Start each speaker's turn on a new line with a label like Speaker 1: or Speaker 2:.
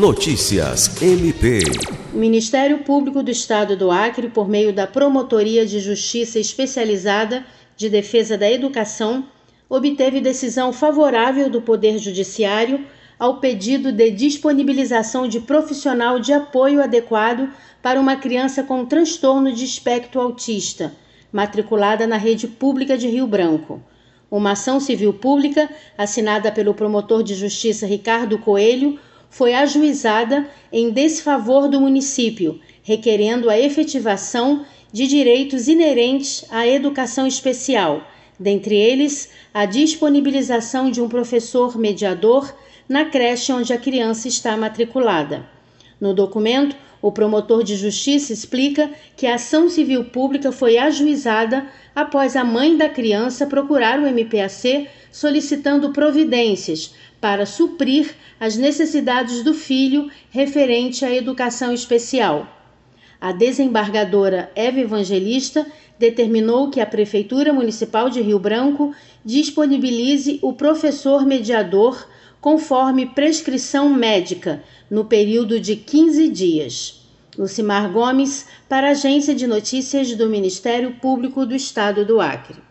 Speaker 1: Notícias MP.
Speaker 2: O Ministério Público do Estado do Acre, por meio da Promotoria de Justiça Especializada de Defesa da Educação, obteve decisão favorável do Poder Judiciário ao pedido de disponibilização de profissional de apoio adequado para uma criança com transtorno de espectro autista, matriculada na rede pública de Rio Branco. Uma ação civil pública, assinada pelo promotor de justiça Ricardo Coelho, foi ajuizada em desfavor do município, requerendo a efetivação de direitos inerentes à educação especial, dentre eles a disponibilização de um professor mediador na creche onde a criança está matriculada. No documento, o promotor de justiça explica que a ação civil pública foi ajuizada após a mãe da criança procurar o MPAC solicitando providências para suprir as necessidades do filho referente à educação especial. A desembargadora Eva Evangelista determinou que a Prefeitura Municipal de Rio Branco disponibilize o professor mediador conforme prescrição médica, no período de 15 dias. Lucimar Gomes, para a Agência de Notícias do Ministério Público do Estado do Acre.